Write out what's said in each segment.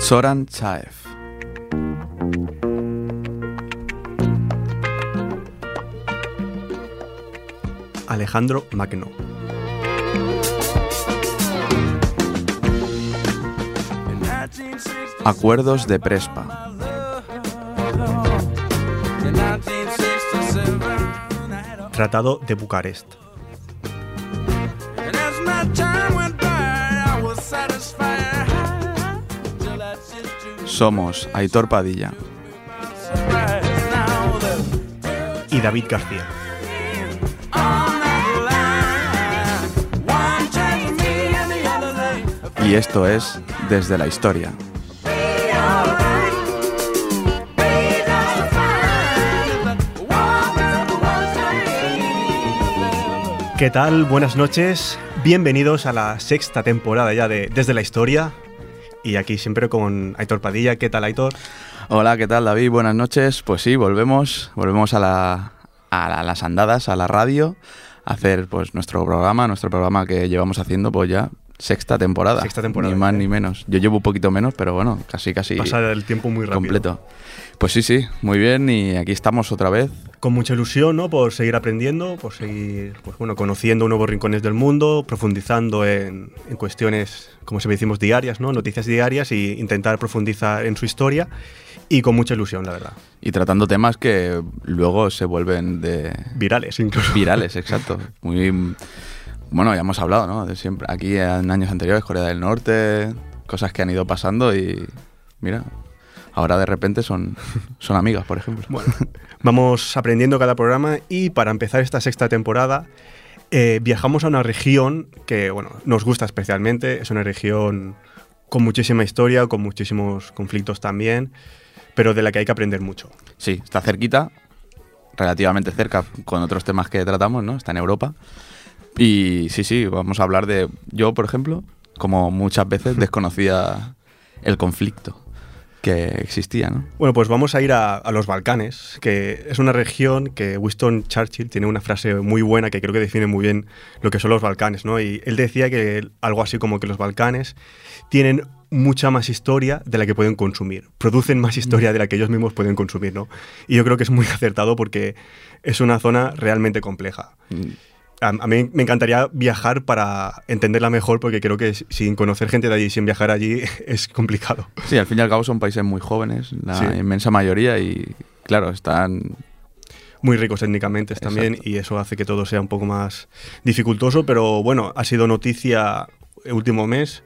Zoran Chaev. Alejandro Magno. Acuerdos de Prespa. Tratado de Bucarest. Somos Aitor Padilla. Y David García. Y esto es Desde la Historia. ¿Qué tal? Buenas noches. Bienvenidos a la sexta temporada ya de Desde la Historia. Y aquí siempre con Aitor Padilla. ¿Qué tal, Aitor? Hola, ¿qué tal David? Buenas noches. Pues sí, volvemos, volvemos a, la, a la- las andadas, a la radio, a hacer pues nuestro programa, nuestro programa que llevamos haciendo pues ya sexta temporada. Sexta temporada, Ni más ¿eh? ni menos. Yo llevo un poquito menos, pero bueno, casi casi Pasa el tiempo muy rápido. completo. Pues sí, sí, muy bien y aquí estamos otra vez. Con mucha ilusión, ¿no? Por seguir aprendiendo, por seguir, pues bueno, conociendo nuevos rincones del mundo, profundizando en, en cuestiones, como siempre decimos, diarias, ¿no? Noticias diarias e intentar profundizar en su historia. Y con mucha ilusión, la verdad. Y tratando temas que luego se vuelven de Virales, incluso. virales, exacto. Muy bueno, ya hemos hablado, ¿no? De siempre aquí en años anteriores, Corea del Norte, cosas que han ido pasando y mira, ahora de repente son, son amigas, por ejemplo. Bueno, vamos aprendiendo cada programa y para empezar esta sexta temporada eh, viajamos a una región que, bueno, nos gusta especialmente. Es una región con muchísima historia, con muchísimos conflictos también, pero de la que hay que aprender mucho. Sí, está cerquita, relativamente cerca con otros temas que tratamos, ¿no? Está en Europa. Y sí, sí, vamos a hablar de... Yo, por ejemplo, como muchas veces desconocía el conflicto que existía, ¿no? Bueno, pues vamos a ir a, a los Balcanes, que es una región que Winston Churchill tiene una frase muy buena que creo que define muy bien lo que son los Balcanes, ¿no? Y él decía que algo así como que los Balcanes tienen mucha más historia de la que pueden consumir, producen más historia de la que ellos mismos pueden consumir, ¿no? Y yo creo que es muy acertado porque es una zona realmente compleja. A, a mí me encantaría viajar para entenderla mejor porque creo que sin conocer gente de allí, sin viajar allí, es complicado. Sí, al fin y al cabo son países muy jóvenes, la Sí. inmensa mayoría, y claro, están muy ricos étnicamente también Exacto. y eso hace que todo sea un poco más dificultoso, pero bueno, ha sido noticia el último mes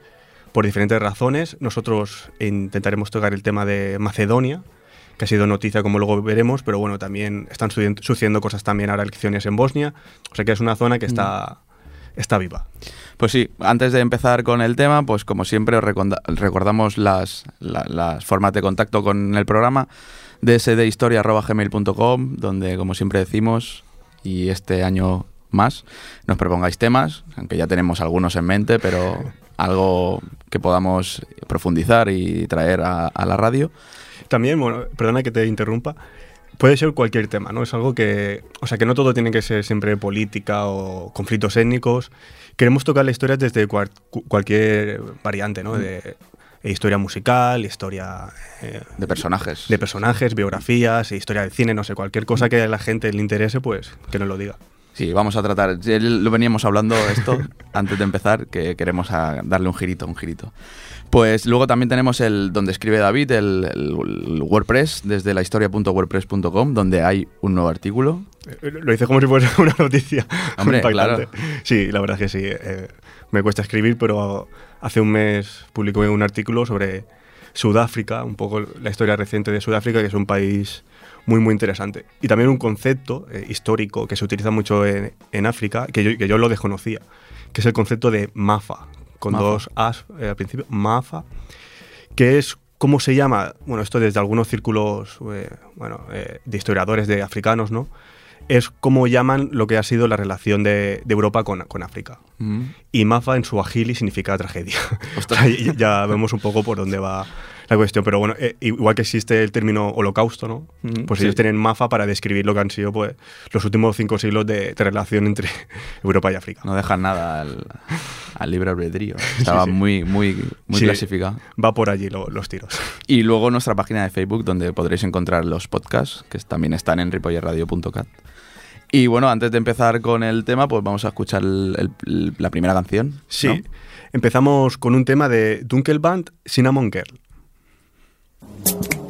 por diferentes razones. Nosotros intentaremos tocar el tema de Macedonia, que ha sido noticia como luego veremos, pero bueno, también están sucedi- sucediendo cosas también ahora elecciones en Bosnia, o sea que es una zona que está, está viva. Pues sí, antes de empezar con el tema, pues como siempre os recordamos las, la- las formas de contacto con el programa, dsdhistoria.gmail.com, donde como siempre decimos, y este año más, nos propongáis temas, aunque ya tenemos algunos en mente, pero algo que podamos profundizar y traer a, a la radio. También, bueno, perdona que te interrumpa, puede ser cualquier tema, ¿no? Es algo que, o sea, que no todo tiene que ser siempre política o conflictos étnicos. Queremos tocar la historia desde cual- cu- cualquier variante, ¿no? De eh, historia musical, historia eh, De personajes. de personajes, biografías, historia del cine, no sé, cualquier cosa que a la gente le interese, pues que nos lo diga. Sí, vamos a tratar. Lo veníamos hablando esto antes de empezar, que queremos a- darle un girito, un girito. Pues luego también tenemos el donde escribe David, el, el- WordPress, desde la historia.wordpress.com, donde hay un nuevo artículo. Eh, Lo hice como si fuera una noticia Hombre, impactante. Sí, la verdad es que sí. eh, me cuesta escribir, pero hace un mes publicó un artículo sobre Sudáfrica, un poco la historia reciente de Sudáfrica, que es un país muy, muy interesante. Y también un concepto eh, histórico que se utiliza mucho en, en África, que yo, que yo lo desconocía, que es el concepto de MAFA, con Mafa. dos As eh, al principio, MAFA, que es cómo se llama, bueno, esto desde algunos círculos eh, bueno, eh, de historiadores de africanos, ¿no? Es cómo llaman lo que ha sido la relación de, de Europa con, con África. Mm. Y Mafa en su agili significa tragedia. Ya, ya vemos un poco por dónde va la cuestión. Pero bueno, eh, igual que existe el término holocausto, ¿no? Pues sí. ellos tienen Mafa para describir lo que han sido pues, los últimos cinco siglos de, de relación entre Europa y África. No dejan nada al, al libre albedrío. Estaba Sí, sí. muy, muy, muy Sí. clasificado. Va por allí lo- los tiros. Y luego nuestra página de Facebook, donde podréis encontrar los podcasts, que también están en ripollerradio.cat. Y bueno, antes de empezar con el tema, pues vamos a escuchar el- el- la primera canción. Sí. ¿no? Empezamos con un tema de Dunkelband, Cinnamon Girl. Thank you.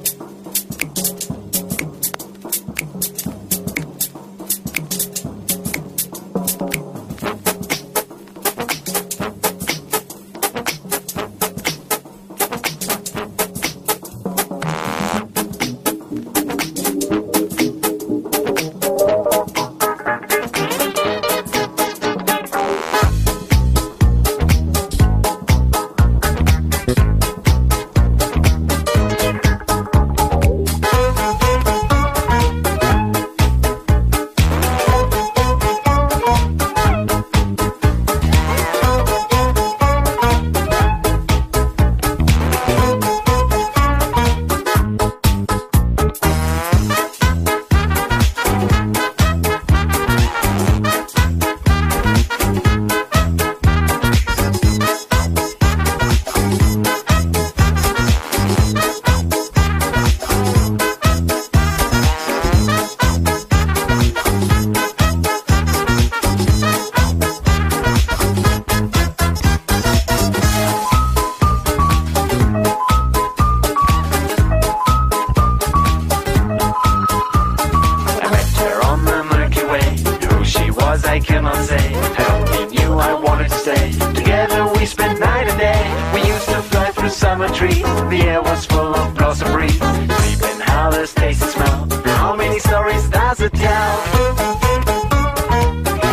Summer trees. The air was full of blossom breeze. Sleeping howlers, taste and smell. How many stories does it tell?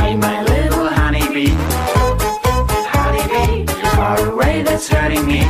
Hey, my little honeybee. Honeybee, far away, that's hurting me.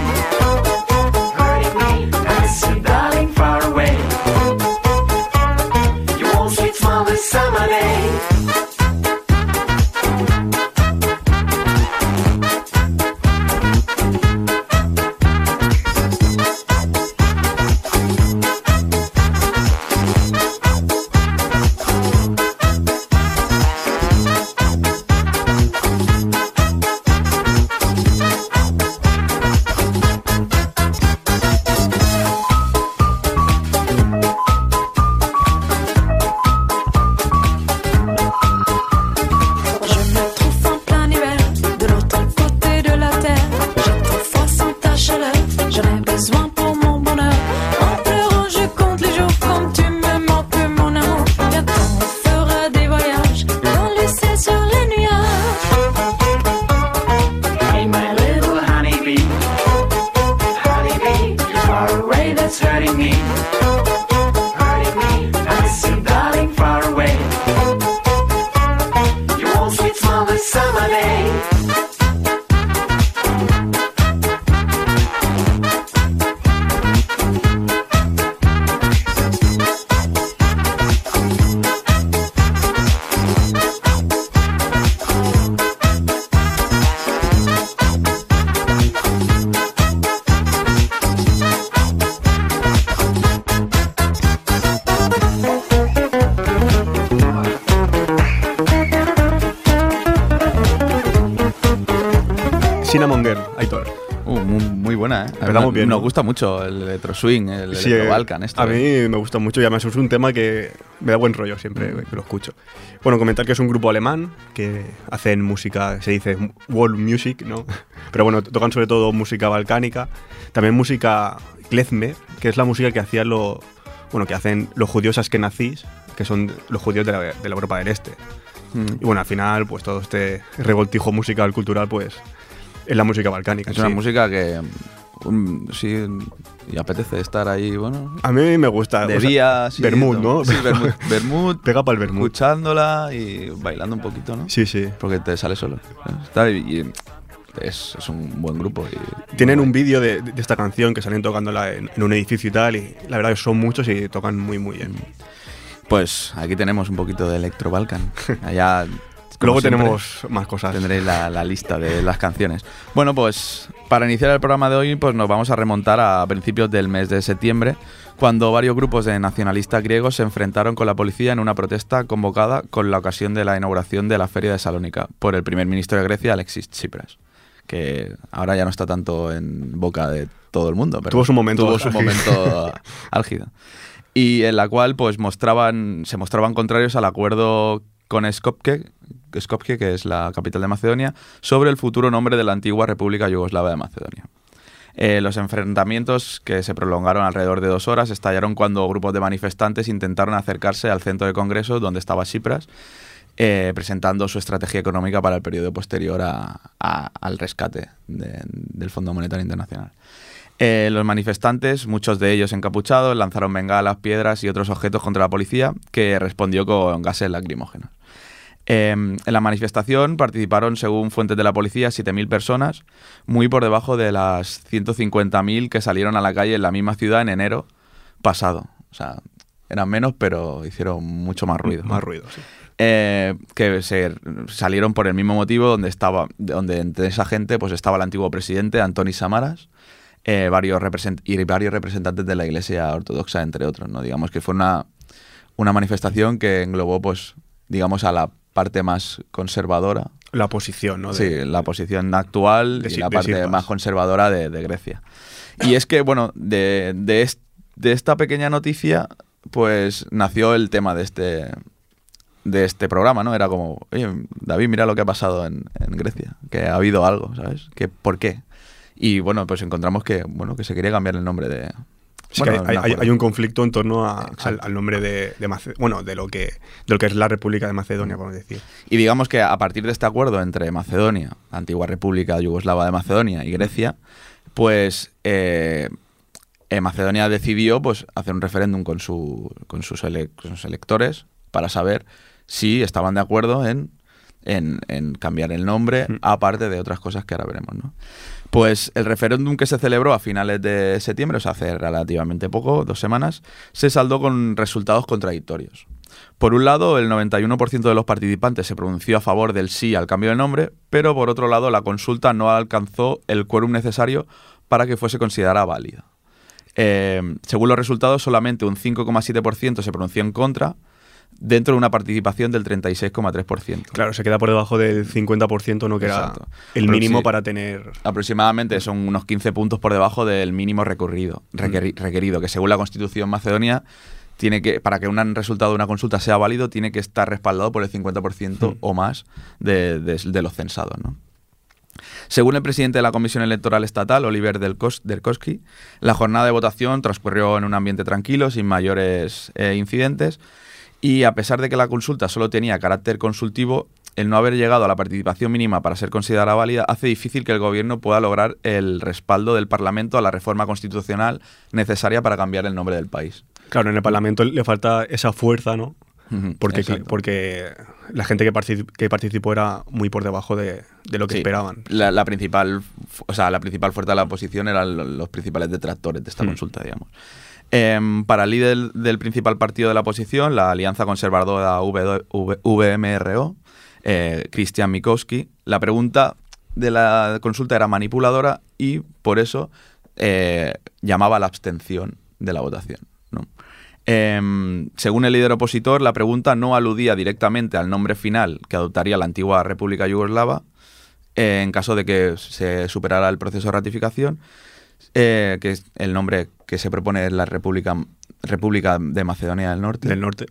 Nos- bien, Nos ¿no? gusta mucho el electro swing, el Sí, electro eh, Balkan. Esto, a mí ¿eh? me gusta mucho y además es un tema que me da buen rollo siempre que lo escucho. Bueno, comentar que es un grupo alemán que hacen música, se dice world music, ¿no? Pero bueno, tocan sobre todo música balcánica, también música klezmer, que es la música que hacían lo, bueno, que hacen los judíos askenazís, que son los judíos de la, de la Europa del Este. Mm. Y bueno, al final, pues todo este revoltijo musical, cultural, pues es la música balcánica. Es una sí. música que sí y apetece estar ahí, bueno, A mí me gusta. de o sea, día, sí, Bermud, no-. Sí, Bermud, Bermud, Pega para el vermut. escuchándola y bailando un poquito, ¿no? Sí, sí. Porque te sale solo. Está- y- es, es un buen grupo. y- Tienen un vídeo de, de esta canción que salen tocándola en, en un edificio y tal, y la verdad que son muchos y tocan muy, muy bien. Pues aquí tenemos un poquito de Electro Balkan. Allá. Luego siempre, tenemos más cosas. Tendréis la, la lista de las canciones. Bueno, pues para iniciar el programa de hoy, pues nos vamos a remontar a principios del mes de septiembre, cuando varios grupos de nacionalistas griegos se enfrentaron con la policía en una protesta convocada con la ocasión de la inauguración de la Feria de Salónica por el primer ministro de Grecia, Alexis Tsipras, que ahora ya no está tanto en boca de todo el mundo. Pero Tuvo su momento Tuvo su álgido. momento álgido. Y en la cual pues mostraban, se mostraban contrarios al acuerdo con Skopje, Skopje, que es la capital de Macedonia, sobre el futuro nombre de la antigua República Yugoslava de Macedonia. Eh, los enfrentamientos, que se prolongaron alrededor de dos horas, estallaron cuando grupos de manifestantes intentaron acercarse al centro de congreso donde estaba Cipras, eh, presentando su estrategia económica para el periodo posterior al rescate de- del Fondo Monetario Internacional. Eh, los manifestantes, muchos de ellos encapuchados, lanzaron bengalas, piedras y otros objetos contra la policía, que respondió con gases lacrimógenos. Eh, en la manifestación participaron, según fuentes de la policía, 7.000 personas, muy por debajo de las 150.000 que salieron a la calle en la misma ciudad en enero pasado. O sea, eran menos, pero hicieron mucho más ruido. Más ruido, sí. Eh, que se salieron por el mismo motivo donde estaba, donde entre esa gente pues estaba el antiguo presidente Antoni Samaras eh, varios y varios representantes de la Iglesia Ortodoxa, entre otros. ¿no? Digamos que fue una, una manifestación que englobó, pues, digamos, a la parte más conservadora, La posición, ¿no? sí, la posición actual de y la parte más conservadora de, de Grecia. Y es que, bueno, de, de, est- de esta pequeña noticia, pues nació el tema de este de este programa, ¿no? Era como, oye, David, mira lo que ha pasado en, en Grecia, que ha habido algo, ¿sabes? Que, ¿Por qué? Y bueno, pues encontramos que, bueno, que se quería cambiar el nombre de... Sí que hay, un conflicto en torno a- al, al nombre de, de Mace- bueno, de lo que de lo que es la República de Macedonia, podemos decir. Y digamos que a partir de este acuerdo entre Macedonia, la antigua República Yugoslava de Macedonia y Grecia, pues eh, eh, Macedonia decidió pues, hacer un referéndum con, su, con, sus ele- con sus electores para saber si estaban de acuerdo en, en- en cambiar el nombre, aparte de otras cosas que ahora veremos. ¿no? Pues el referéndum que se celebró a finales de septiembre, o sea, hace relativamente poco, dos semanas, se saldó con resultados contradictorios. Por un lado, el 91% de los participantes se pronunció a favor del sí al cambio de nombre, pero por otro lado, la consulta no alcanzó el quórum necesario para que fuese considerada válida. Eh, según los resultados, solamente un 5,7% se pronunció en contra, dentro de una participación del 36,3%. Claro, se queda por debajo del 50%, ¿no? Que era el Pero mínimo sí. para tener... Aproximadamente son unos 15 puntos por debajo del mínimo recurrido, requeri- requerido, que según la Constitución macedonia, tiene que, para que un resultado de una consulta sea válido, tiene que estar respaldado por el 50% o más de, de- de los censados. ¿no? Según el presidente de la Comisión Electoral Estatal, Oliver Delkos- Derkowski, la jornada de votación transcurrió en un ambiente tranquilo, sin mayores eh, incidentes, y a pesar de que la consulta solo tenía carácter consultivo, el no haber llegado a la participación mínima para ser considerada válida hace difícil que el gobierno pueda lograr el respaldo del Parlamento a la reforma constitucional necesaria para cambiar el nombre del país. Claro, en el Parlamento le falta esa fuerza, ¿no? Porque, exacto. porque la gente que, particip- que participó era muy por debajo de, de lo que Sí. esperaban. La, la principal, o sea, la principal fuerza de la oposición eran lo- los principales detractores de esta Hmm. consulta, digamos. Em, para el líder del principal partido de la oposición, la Alianza Conservadora VMRO, eh, Christian Mikowski, la pregunta de la consulta era manipuladora y por eso eh, llamaba a la abstención de la votación. Em, según el líder opositor, la pregunta no aludía directamente al nombre final que adoptaría la antigua República Yugoslava eh, en caso de que se superara el proceso de ratificación, eh, que es el nombre que se propone es la República, República de Macedonia del Norte. Del norte.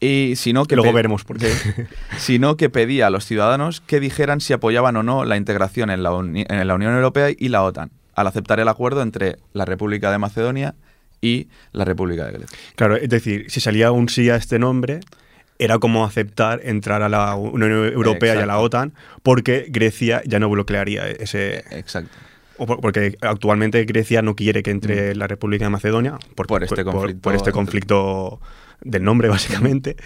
y sino que luego veremos por qué. sino que pedía a los ciudadanos que dijeran si apoyaban o no la integración en la, uni- en la Unión Europea y la OTAN, al aceptar el acuerdo entre la República de Macedonia y la República de Grecia. Claro, es decir, si salía un sí a este nombre, era como aceptar entrar a la Unión Europea y a la. OTAN, porque Grecia ya no bloquearía ese... Exacto. O por- Porque actualmente Grecia no quiere que entre la República de Macedonia por, Mm. Por este conflicto por este conflicto del nombre, básicamente.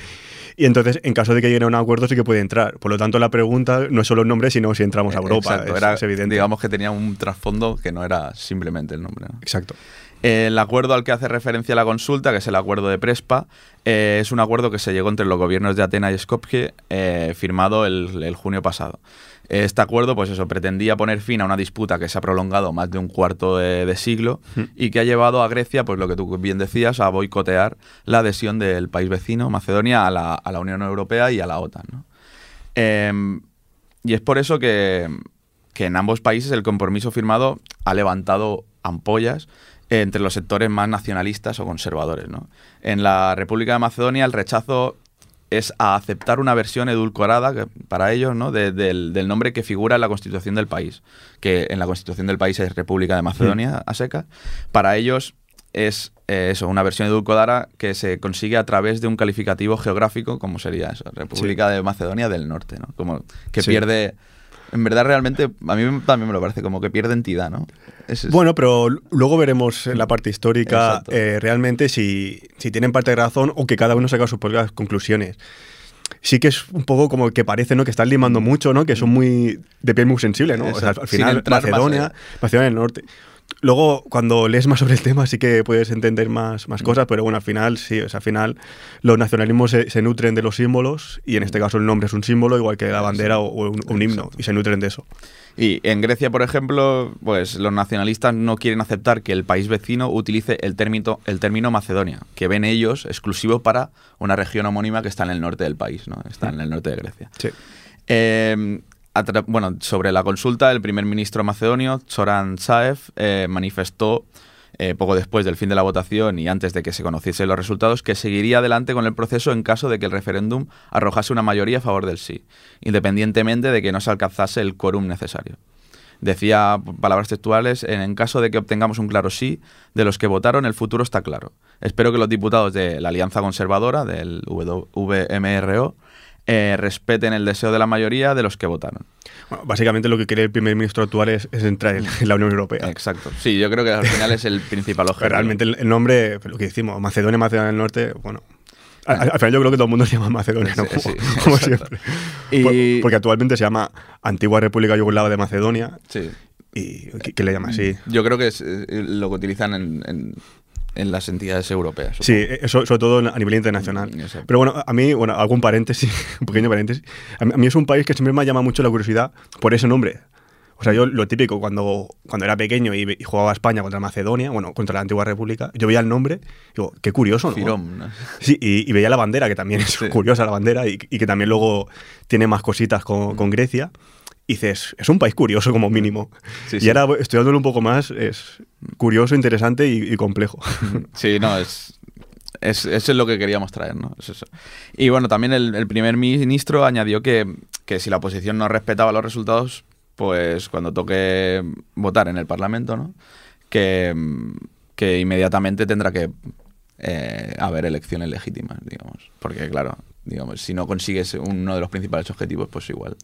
Y entonces, en caso de que llegue a un acuerdo, sí que puede entrar. Por lo tanto, la pregunta no es solo el nombre, sino si entramos a Europa. Exacto, es, era, es evidente. Digamos que tenía un trasfondo que no era simplemente el nombre. ¿no? Exacto. El acuerdo al que hace referencia la consulta, que es el acuerdo de Prespa, eh, es un acuerdo que se llegó entre los gobiernos de Atenas y Skopje, eh, firmado el, el junio pasado. Este acuerdo, pues eso, pretendía poner fin a una disputa que se ha prolongado más de un cuarto de, de siglo y que ha llevado a Grecia, pues lo que tú bien decías, a boicotear la adhesión del país vecino, Macedonia, a la, a la Unión Europea y a la OTAN. ¿no? Em, y es por eso que, que en ambos países el compromiso firmado ha levantado ampollas entre los sectores más nacionalistas o conservadores. ¿no? En la República de Macedonia el rechazo es a aceptar una versión edulcorada que- para ellos ¿no? de- del, del nombre que figura en la constitución del país, que en la constitución del país es República de Macedonia a seca. Para ellos es eh, eso, una versión edulcorada que se consigue a través de un calificativo geográfico, como sería eso, República de Macedonia del Norte, ¿no? Como que Sí. pierde... En verdad, realmente, a mí también me lo parece, como que pierde entidad, ¿no? Es- es- Bueno, pero luego veremos en la parte histórica eh, realmente si, si tienen parte de razón o que cada uno saca sus propias conclusiones. Sí que es un poco como que parece, ¿no? Que están limando mucho, ¿no? Que son muy de piel muy sensible, ¿no? O sea, al final, Macedonia. Macedonia del Norte. Luego, cuando lees más sobre el tema, sí que puedes entender más, Mm. más cosas, pero bueno, al final, sí, o sea, al final los nacionalismos se, se nutren de los símbolos y en este caso el nombre es un símbolo, igual que la bandera o, o un, un himno, y se nutren de eso. Y en Grecia, por ejemplo, pues los nacionalistas no quieren aceptar que el país vecino utilice el término, el término Macedonia, que ven ellos exclusivo para una región homónima que está en el norte del país, ¿no? Está en el norte de Grecia. Sí. Eh, tra- bueno, sobre la consulta, el primer ministro macedonio, Zoran Zaev, eh, manifestó eh, poco después del fin de la votación y antes de que se conociesen los resultados, que seguiría adelante con el proceso en caso de que el referéndum arrojase una mayoría a favor del sí, independientemente de que no se alcanzase el quórum necesario. Decía, palabras textuales, en, caso de que obtengamos un claro sí, de los que votaron, el futuro está claro. Espero que los diputados de la Alianza Conservadora, del VMRO, eh, respeten el deseo de la mayoría de los que votaron. Bueno, básicamente lo que quiere el primer ministro actual es, es entrar en, en la Unión Europea. Exacto. Sí, yo creo que al final es el principal objetivo. realmente el, el nombre, lo que decimos, Macedonia, Macedonia del Norte, bueno. Al, al final yo creo que todo el mundo se llama Macedonia, ¿no? Sí, Como, sí, como exacto. siempre. Y- Por- porque actualmente se llama Antigua República Yugoslava de Macedonia Sí. y ¿qué, qué le llama así? Yo creo que es eh, lo que utilizan en, en- en las entidades europeas. Sí, supongo. eso, sobre todo a nivel internacional. Mm, exacto. Pero bueno, a mí, bueno, un paréntesis, un pequeño paréntesis. A mí, a mí es un país que siempre me ha llamado mucho la curiosidad por ese nombre. O sea, yo lo típico, cuando, cuando era pequeño y, y jugaba a España contra Macedonia, bueno, contra la antigua república, yo veía el nombre digo, qué curioso, ¿no? Firón, ¿no? Sí, y, y veía la bandera, que también es Sí. curiosa la bandera y, y que también luego tiene más cositas con, con Grecia. Y dices, es un país curioso como mínimo. Sí, y sí. ahora estudiándolo un poco más, es curioso, interesante y, y complejo. Sí, no, es, es, eso es lo que queríamos traer, ¿no? Es eso. Y bueno, también el, el primer ministro añadió que, que si la oposición no respetaba los resultados, pues cuando toque votar en el Parlamento, ¿no? Que, que inmediatamente tendrá que eh, haber elecciones legítimas, digamos. Porque, claro, digamos, si no consigues uno de los principales objetivos, pues igual.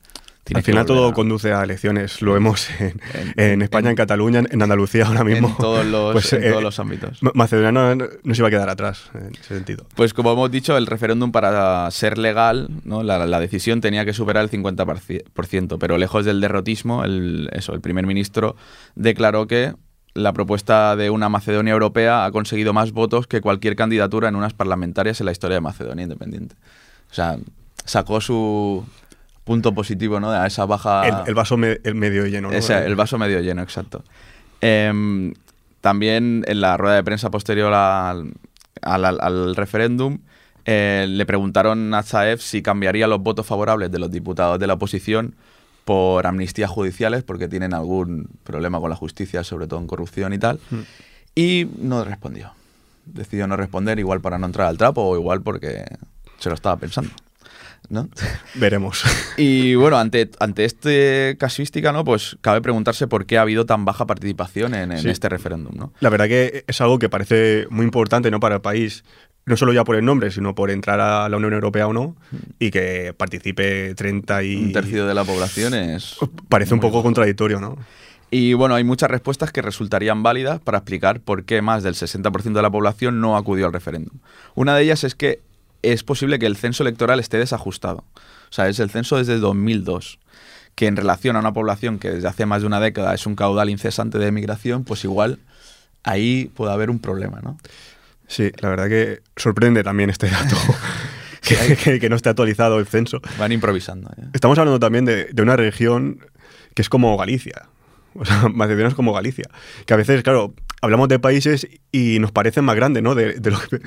Al final todo a- conduce a elecciones. Lo vemos en, En- en España, en, en- Cataluña, en, Andalucía ahora mismo. en todos los, Pues, en eh, todos los ámbitos. Ma- Macedonia no, no se iba a quedar atrás en ese sentido. Pues como hemos dicho, el referéndum para ser legal, ¿no? la, la decisión tenía que superar el 50%, pero lejos del derrotismo, el, eso, el primer ministro declaró que la propuesta de una Macedonia europea ha conseguido más votos que cualquier candidatura en unas parlamentarias en la historia de Macedonia independiente. O sea, sacó su punto positivo ¿no? a esa baja... El, el vaso me- el medio lleno. ¿no? Ese, el vaso medio lleno, exacto. Em, también en la rueda de prensa posterior al, al- al- al referéndum, eh, le preguntaron a Zaev si cambiaría los votos favorables de los diputados de la oposición por amnistías judiciales, porque tienen algún problema con la justicia, sobre todo en corrupción y tal. Mm. Y no respondió. Decidió no responder, igual para no entrar al trapo o igual porque se lo estaba pensando. ¿No? Veremos. Y bueno, ante, ante este casuística, ¿no? Pues cabe preguntarse por qué ha habido tan baja participación en, en Sí. este referéndum, ¿no? La verdad que es algo que parece muy importante ¿no? para el país, no solo ya por el nombre, sino por entrar a la Unión Europea o no, y que participe 30 y... Un tercio de la población es... Parece un poco bajo. contradictorio, ¿no? Y bueno, hay muchas respuestas que resultarían válidas para explicar por qué más del 60% de la población no acudió al referéndum. Una de ellas es que es posible que el censo electoral esté desajustado. O sea, es el censo desde 2002, que en relación a una población que desde hace más de una década es un caudal incesante de emigración, pues igual ahí puede haber un problema, ¿no? Sí, la verdad que sorprende también este dato, que, que- que no esté actualizado el censo. Van improvisando. ¿eh? Estamos hablando también de, de una región que es como Galicia. O sea, Macedonia es como Galicia. Que a veces, claro, hablamos de países y nos parecen más grandes, ¿no? De, de lo que-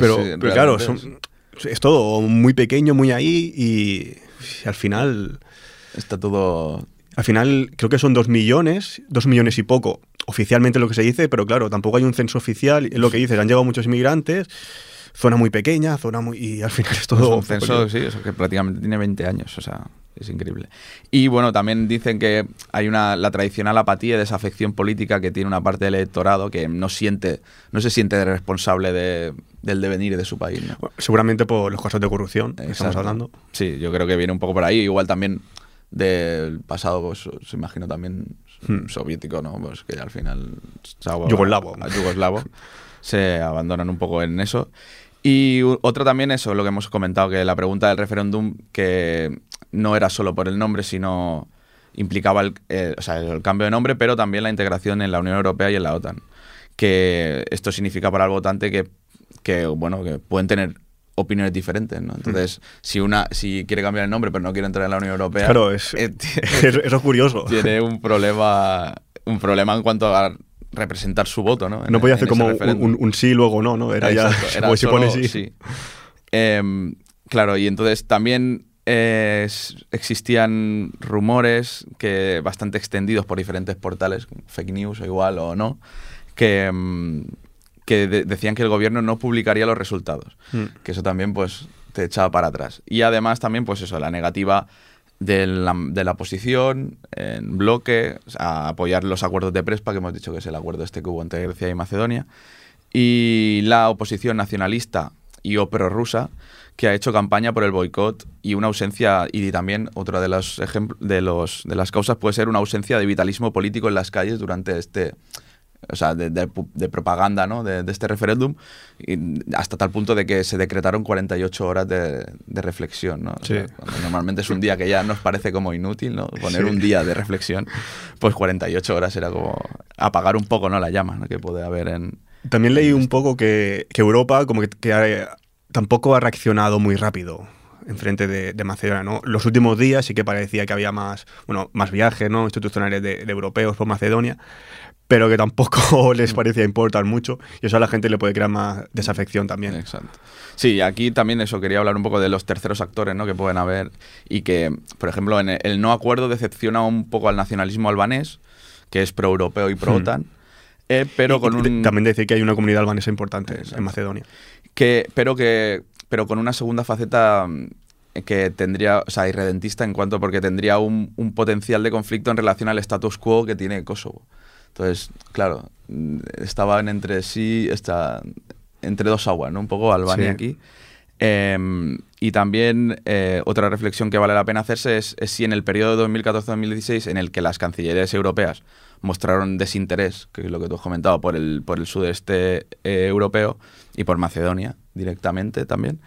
pero, eh, pero claro, son- es todo muy pequeño, muy ahí y, al final... Está todo Al final creo que son dos millones, dos millones y poco, oficialmente lo que se dice, pero claro, tampoco hay un censo oficial, es lo que dices, han llegado muchos inmigrantes, zona muy pequeña, zona muy... y al final es todo... Un censo, sí, eso que prácticamente tiene 20 años, o sea, es increíble. Y bueno, también dicen que hay una la tradicional apatía y desafección política que tiene una parte del electorado que no siente, no se siente responsable de- del devenir de su país. ¿no? Bueno, seguramente por los casos de corrupción que estamos hablando. Sí, yo creo que viene un poco por ahí. Igual también del pasado, pues se imagino también Hmm. soviético, ¿no? Pues que al final Yugoslavo. a- a yugoslavo se abandonan un poco en eso. Y otro también eso, lo que hemos comentado, que la pregunta del referéndum que no era solo por el nombre, sino implicaba el, eh, o sea, el cambio de nombre, pero también la integración en la Unión Europea y en la OTAN. Que esto significa para el votante que, que, bueno, que pueden tener opiniones diferentes, ¿no? Entonces, si una si quiere cambiar el nombre pero no quiere entrar en la Unión Europea, Claro, es, eh, eso, eso es curioso. tiene un problema un problema en cuanto a representar su voto, ¿no? En- No podía en hacer como un, un- sí luego no, ¿no? Era ya, era pues si pone solo sí. Em, claro, y entonces también eh, existían rumores que bastante extendidos por diferentes portales, fake news o igual o no, que, em, que de- decían que el gobierno no publicaría los resultados. Mm. Que eso también pues te echaba para atrás. Y además también pues eso, la negativa de la, de la oposición en bloque a apoyar los acuerdos de Prespa, que hemos dicho que es el acuerdo este que hubo entre Grecia y Macedonia, y la oposición nacionalista y o prorrusa que ha hecho campaña por el boicot y una ausencia y también otra de los de los de las causas puede ser una ausencia de vitalismo político en las calles durante este o sea, de, de de propaganda ¿no? de, de este referéndum, hasta tal punto de que se decretaron 48 horas de, de reflexión. ¿no? O Sí. sea, cuando normalmente es un día que ya nos parece como inútil, ¿no? poner Sí. un día de reflexión, pues 48 horas era como apagar un poco ¿no? la llama ¿no? que puede haber en... También leí un poco que, que Europa como que, que ha- tampoco ha reaccionado muy rápido en frente de, de Macedonia, ¿no? Los últimos días sí que parecía que había más, bueno, más viajes, ¿no? Institucionales de, de europeos por Macedonia, pero que tampoco les parecía importar mucho y eso a la gente le puede crear más desafección también. Exacto. Sí, aquí también eso, quería hablar un poco de los terceros actores ¿no? que pueden haber y que, por ejemplo, en el, no acuerdo decepciona un poco al nacionalismo albanés, que es pro-europeo y pro-OTAN, eh, pero Y- con un... También decir que hay una comunidad albanesa importante Exacto. en Macedonia. que pero que pero con una segunda faceta mm, que tendría o sea irredentista en cuanto porque tendría un, un potencial de conflicto en relación al status quo que tiene Kosovo entonces claro estaban entre sí está entre dos aguas no un poco Albania Sí. aquí Em, y también eh, otra reflexión que vale la pena hacerse es, es si en el periodo de 2014-2016 en el que las cancillerías europeas mostraron desinterés, que es lo que tú has comentado, por el, por el sudeste eh, europeo y por Macedonia directamente también,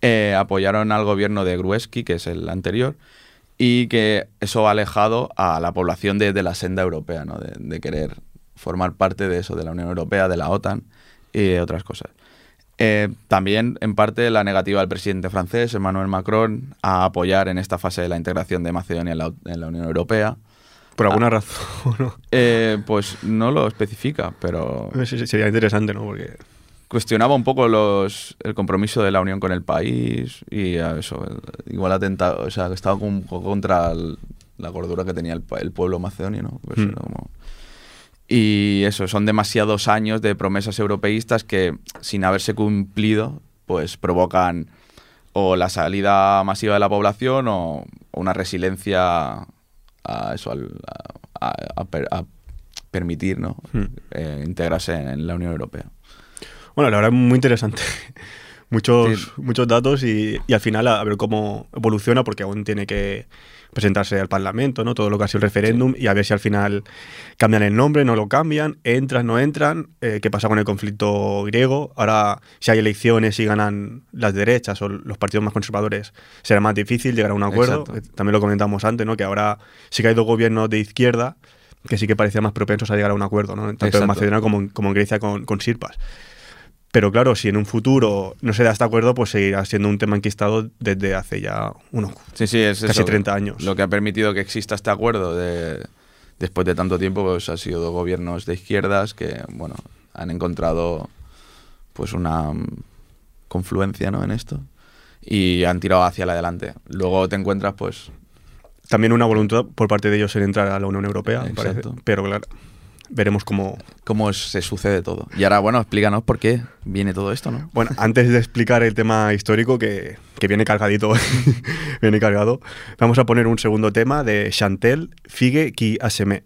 eh, apoyaron al gobierno de Gruevski, que es el anterior, y que eso ha alejado a la población de, de la senda europea, ¿no? de, de querer formar parte de eso, de la Unión Europea, de la OTAN y otras cosas. Eh, también, en parte, la negativa del presidente francés, Emmanuel Macron, a apoyar en esta fase de la integración de Macedonia en la, en la Unión Europea. Por Ah. alguna razón, ¿no? Eh, pues no lo especifica, pero Sería interesante, ¿no? Porque cuestionaba un poco los, el compromiso de la Unión con el país y eso, igual atentado, o sea, que estaba con- contra el- la gordura que tenía el, pueblo macedonio, ¿no? Pues Mm. como- Y eso, son demasiados años de promesas europeístas que, sin haberse cumplido, pues provocan o la salida masiva de la población o, una resiliencia a eso, al- a, a- a per- a permitir, ¿no? Hmm. Eh, integrarse en la Unión Europea. Bueno, la verdad es muy interesante. Muchos, Sí. muchos datos y, y al final a, ver cómo evoluciona porque aún tiene que presentarse al Parlamento, ¿no? Todo lo que ha sido el referéndum y a ver si al final cambian el nombre, no lo cambian, entran, no entran, eh, qué pasa con el conflicto griego. Ahora, si hay elecciones y ganan las derechas o los partidos más conservadores, será más difícil llegar a un acuerdo. Exacto. Eh, También lo comentamos antes, ¿no? Que ahora sí que hay dos gobiernos de izquierda que sí que parecían más propensos a llegar a un acuerdo, ¿no? Tanto en. Macedonia como en, como en Grecia con, con Sirpas. Pero claro, si en un futuro no se da este acuerdo, pues seguirá siendo un tema enquistado desde hace ya unos Sí, sí, es casi eso, 30 años. Lo que ha permitido que exista este acuerdo de, después de tanto tiempo, pues ha sido gobiernos de izquierdas que, bueno, han encontrado pues una confluencia ¿no? en esto y han tirado hacia adelante. Luego te encuentras, pues, También una voluntad por parte de ellos en entrar a la Unión Europea, me parece. Exacto. pero claro, veremos cómo... Cómo se sucede todo. Y ahora, bueno, explícanos por qué viene todo esto, ¿no? Bueno, antes de explicar el tema histórico, que, que viene cargadito, viene cargado, vamos a poner un segundo tema de Chantel, Figue qui aseme.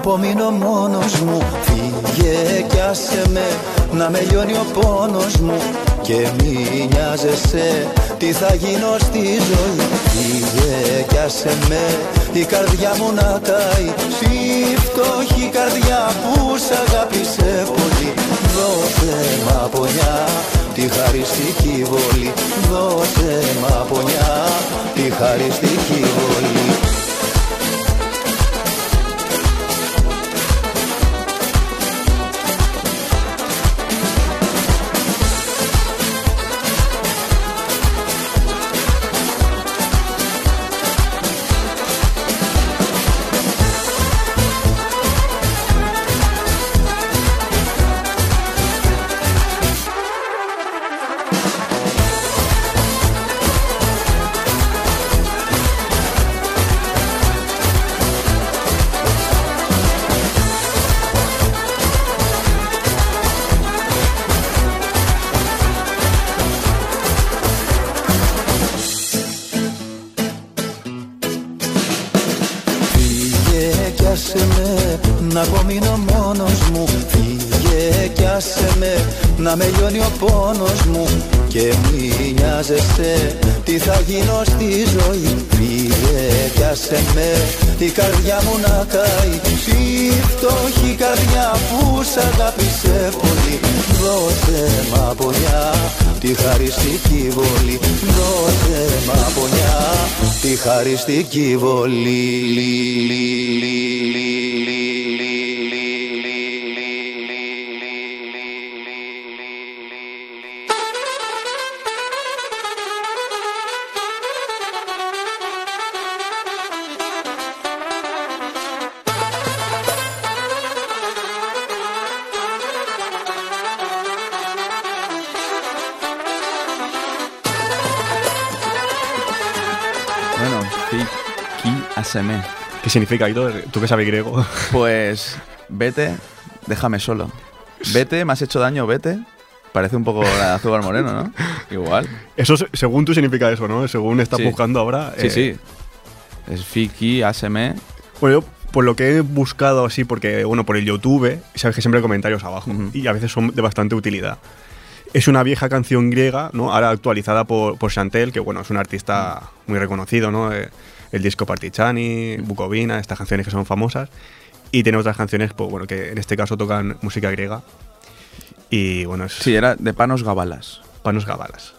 Απομείνω μόνος μου. Φύγε κι άσε με να με λιώνει ο πόνος μου. Και μη νοιάζεσαι τι θα γίνω στη ζωή. Φύγε κι άσε με η καρδιά μου να καεί Στη φτωχή καρδιά που σ' αγάπησε πολύ. Δώσε μ' απονιά τη χαριστική βολή Δώσε μ' απονιά τη χαριστική βολή να με λιώνει ο πόνος μου Και μη νοιάζεσαι. Τι θα γίνω στη ζωή Φύγε κι άσε με. Η καρδιά μου να καεί Στη φτωχή καρδιά που σ' αγάπησε πολύ. Δώσε μ' απονιά τη χαριστική βολή. Δώσε μ' απονιά τη χαριστική βολή qui aseme. ¿Qué significa, Aito? ¿Tú que sabes griego? Pues vete, déjame solo. Vete, me has hecho daño, vete. Parece un poco la de azúcar moreno, ¿no? Igual. Eso, se- según tú, significa eso, ¿no? Según estás Sí. buscando ahora. Sí, eh, sí. Es Fiki, ASM. Bueno, yo, por lo que he buscado así, porque, bueno, por el YouTube, sabes que siempre hay comentarios abajo. Ujú. Y a veces son de bastante utilidad. Es una vieja canción griega, ¿no? Ahora actualizada por, por Chantel, que, bueno, es un artista muy reconocido, ¿no? Eh, el disco Partichani, Bucovina, estas canciones que son famosas. Y tiene otras canciones, pues, bueno, que en este caso tocan música griega. Y, bueno, es Sí, era de Panos Gabalas. Panos Gabalas.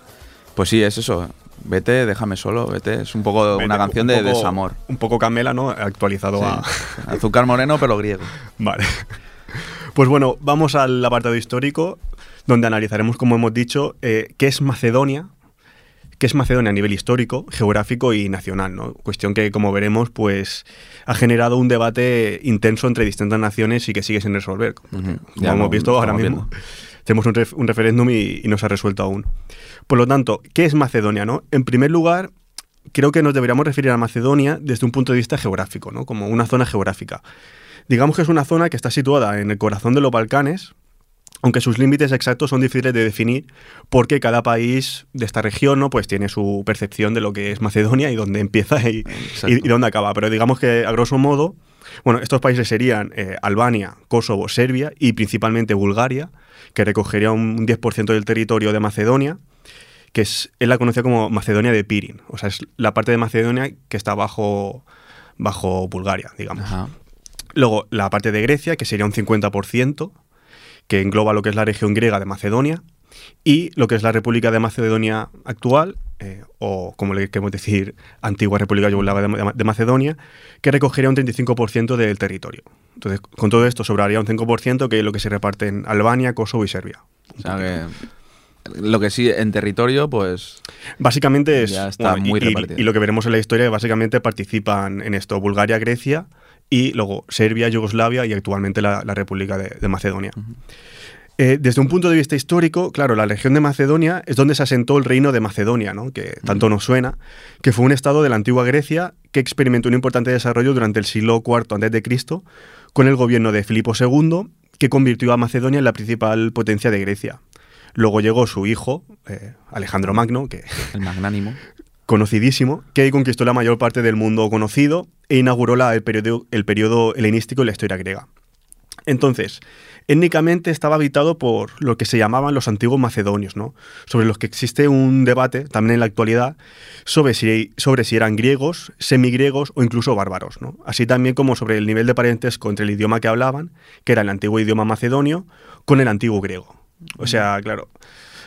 Pues sí, es eso. Vete, déjame solo, vete. Es un poco Vete, una canción un de desamor. Un poco Camela, ¿no? Actualizado Sí. a... Azúcar moreno, pero griego. Vale. Pues bueno, vamos al apartado histórico, donde analizaremos, como hemos dicho, eh, qué es Macedonia, qué es Macedonia a nivel histórico, geográfico y nacional, ¿no? Cuestión que, como veremos, pues ha generado un debate intenso entre distintas naciones y que sigue sin resolver. Como Ya hemos visto ahora mismo. Tenemos un, ref- un referéndum y, y no se ha resuelto aún. Por lo tanto, ¿qué es Macedonia? No? En primer lugar, creo que nos deberíamos referir a Macedonia desde un punto de vista geográfico, ¿no? como una zona geográfica. Digamos que es una zona que está situada en el corazón de los Balcanes, aunque sus límites exactos son difíciles de definir porque cada país de esta región ¿no? pues tiene su percepción de lo que es Macedonia y dónde empieza y, Exacto. y- y dónde acaba. Pero digamos que a grosso modo Bueno, estos países serían eh, Albania, Kosovo, Serbia y principalmente Bulgaria, que recogería un 10% del territorio de Macedonia, que es, él la conocía como Macedonia de Pirin, o sea, es la parte de Macedonia que está bajo, bajo Bulgaria, digamos. Ajá. Luego, la parte de Grecia, que sería un 50%, que engloba lo que es la región griega de Macedonia, y lo que es la República de Macedonia actual, eh, o como le queremos decir, antigua República Yugoslava de, de Macedonia, que recogería un 35% del territorio. Entonces, con todo esto sobraría un 5% que es lo que se reparte en Albania, Kosovo y Serbia. O sea que lo que sí en territorio, pues Básicamente es. Ya está muy y- y, repartido. y lo que veremos en la historia, básicamente participan en esto Bulgaria, Grecia y luego Serbia, Yugoslavia y actualmente la, la República de, de Macedonia. Eh, desde un punto de vista histórico, claro, la región de Macedonia es donde se asentó el reino de Macedonia, ¿no? que tanto nos suena, que fue un estado de la antigua Grecia que experimentó un importante desarrollo durante el siglo IV a.C. con el gobierno de Filipo II, que convirtió a Macedonia en la principal potencia de Grecia. Luego llegó su hijo, eh, Alejandro Magno, que el magnánimo. conocidísimo, que conquistó la mayor parte del mundo conocido e inauguró el, periodo, el periodo helenístico y la historia griega. Entonces, étnicamente estaba habitado por lo que se llamaban los antiguos macedonios, ¿no? sobre los que existe un debate también en la actualidad sobre si, sobre si eran griegos, semigriegos o incluso bárbaros. Así también como sobre el nivel de parentesco entre el idioma que hablaban, que era el antiguo idioma macedonio, con el antiguo griego. O sea, claro,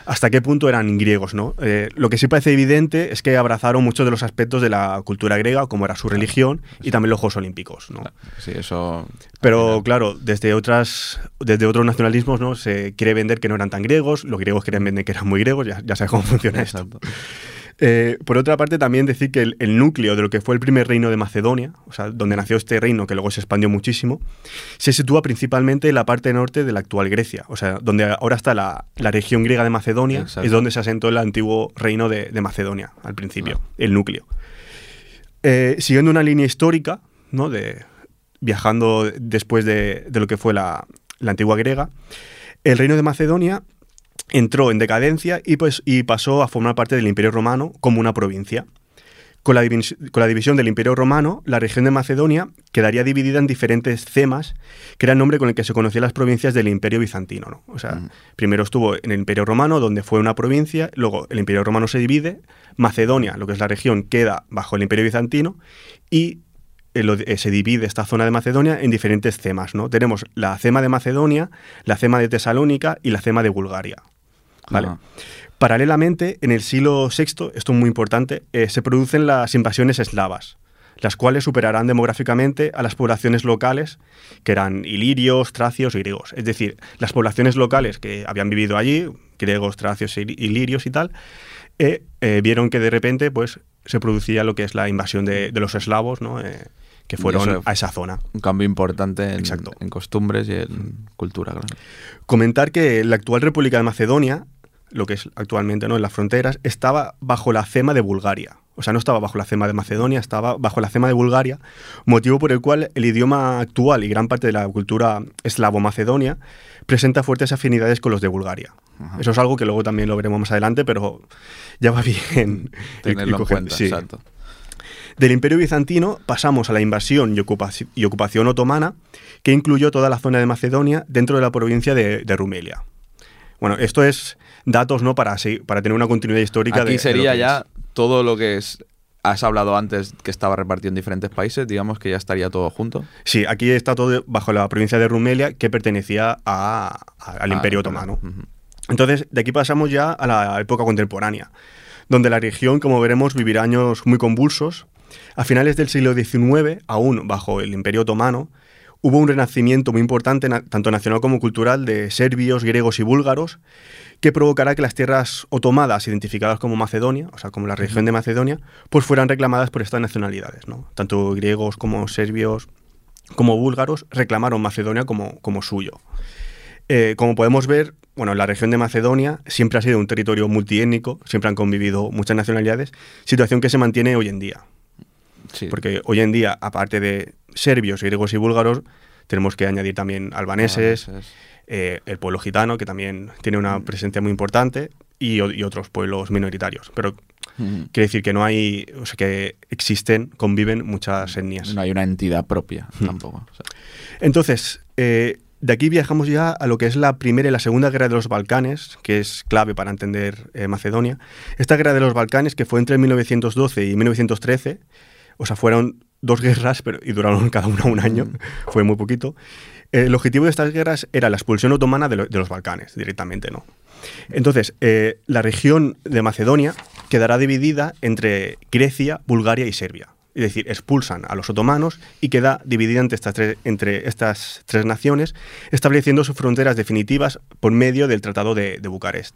hasta qué punto eran griegos, ¿no? Eh, lo que sí parece evidente es que abrazaron muchos de los aspectos de la cultura griega, como era su religión y también los Juegos Olímpicos, ¿no? Sí, eso. Pero claro, desde otras, desde otros nacionalismos, ¿no? Se quiere vender que no eran tan griegos, los griegos quieren vender que eran muy griegos, ya, ya sabes cómo funciona esto. Eh, por otra parte, también decir que el, el núcleo de lo que fue el primer reino de Macedonia, o sea, donde nació este reino, que luego se expandió muchísimo, se sitúa principalmente en la parte norte de la actual Grecia, o sea, donde ahora está la, la región griega de Macedonia, Exacto. es donde se asentó el antiguo reino de, de Macedonia, al principio, el núcleo. Eh, siguiendo una línea histórica, ¿no? De, viajando después de, de lo que fue la, la antigua griega, el reino de Macedonia entró en decadencia y, pues, y pasó a formar parte del Imperio Romano como una provincia. Con la, divis- con la división del Imperio Romano, la región de Macedonia quedaría dividida en diferentes cemas, que era el nombre con el que se conocían las provincias del Imperio Bizantino. ¿no? O sea, Mm. primero estuvo en el Imperio Romano, donde fue una provincia, luego el Imperio Romano se divide, Macedonia, lo que es la región, queda bajo el Imperio Bizantino y eh, eh, se divide esta zona de Macedonia en diferentes cemas. ¿no? Tenemos la cema de Macedonia, la cema de Tesalónica y la cema de Bulgaria. Paralelamente, en el siglo VI, esto es muy importante, eh, se producen las invasiones eslavas, las cuales superarán demográficamente a las poblaciones locales, que eran ilirios, tracios y griegos. Es decir, las poblaciones locales que habían vivido allí, griegos, tracios, ili- ilirios y tal, eh, eh, vieron que de repente pues, se producía lo que es la invasión de los eslavos, ¿no? Que fueron eso- a esa zona. Un cambio importante en, Exacto. en costumbres y en cultura, claro. Comentar que la actual República de Macedonia, lo que es actualmente ¿no? en las fronteras, estaba bajo la cema de Bulgaria. O sea, no estaba bajo la cema de Macedonia, estaba bajo la cema de Bulgaria, motivo por el cual el idioma actual y gran parte de la cultura eslavo-macedonia presenta fuertes afinidades con los de Bulgaria. Ajá. Eso es algo que luego también lo veremos más adelante, pero ya va bien Tenerlo en cuenta, sí. exacto. Del Imperio Bizantino pasamos a la invasión y, ocupaci- y ocupación otomana, que incluyó toda la zona de Macedonia dentro de la provincia de, de Rumelia. Bueno, esto es datos ¿no? para, para tener una continuidad histórica. de Aquí sería ya es. todo lo que es. Has hablado antes que estaba repartido en diferentes países, digamos que ya estaría todo junto. Sí, aquí está todo bajo la provincia de Rumelia, que pertenecía a- a- al Ah, Imperio. Otomano. Entonces, de aquí pasamos ya a la época contemporánea, donde la región, como veremos, vivirá años muy convulsos. A finales del siglo XIX, aún bajo el Imperio Otomano, hubo un renacimiento muy importante, tanto nacional como cultural, de serbios, griegos y búlgaros, que provocará que las tierras otomadas, identificadas como Macedonia, o sea, como la región de Macedonia, pues fueran reclamadas por estas nacionalidades. ¿no? Tanto griegos como serbios como búlgaros reclamaron Macedonia como, como suyo. Eh, como podemos ver, bueno, la región de Macedonia siempre ha sido un territorio multiétnico, siempre han convivido muchas nacionalidades, situación que se mantiene hoy en día. Sí. Porque hoy en día, aparte de serbios, griegos y búlgaros, tenemos que añadir también albaneses, Albaneses. eh, el pueblo gitano, que también tiene una presencia muy importante, y, otros pueblos minoritarios. Pero Ujú. Quiere decir que no hay, o sea, que existen, conviven muchas etnias. No hay una entidad propia tampoco. o sea. Entonces, eh, de aquí viajamos ya a lo que es la Primera y la Segunda Guerra de los Balcanes, que es clave para entender eh, Macedonia. Esta Guerra de los Balcanes, que fue entre 1912 y 1913, o sea, fueron dos guerras pero, y duraron cada una un año, fue muy poquito. Eh, el objetivo de estas guerras era la expulsión otomana de, lo- de los Balcanes, directamente, ¿no? Entonces, eh, la región de Macedonia quedará dividida entre Grecia, Bulgaria y Serbia. Es decir, expulsan a los otomanos y queda dividida entre estas tres, entre estas tres naciones, estableciendo sus fronteras definitivas por medio del Tratado de, de Bucarest.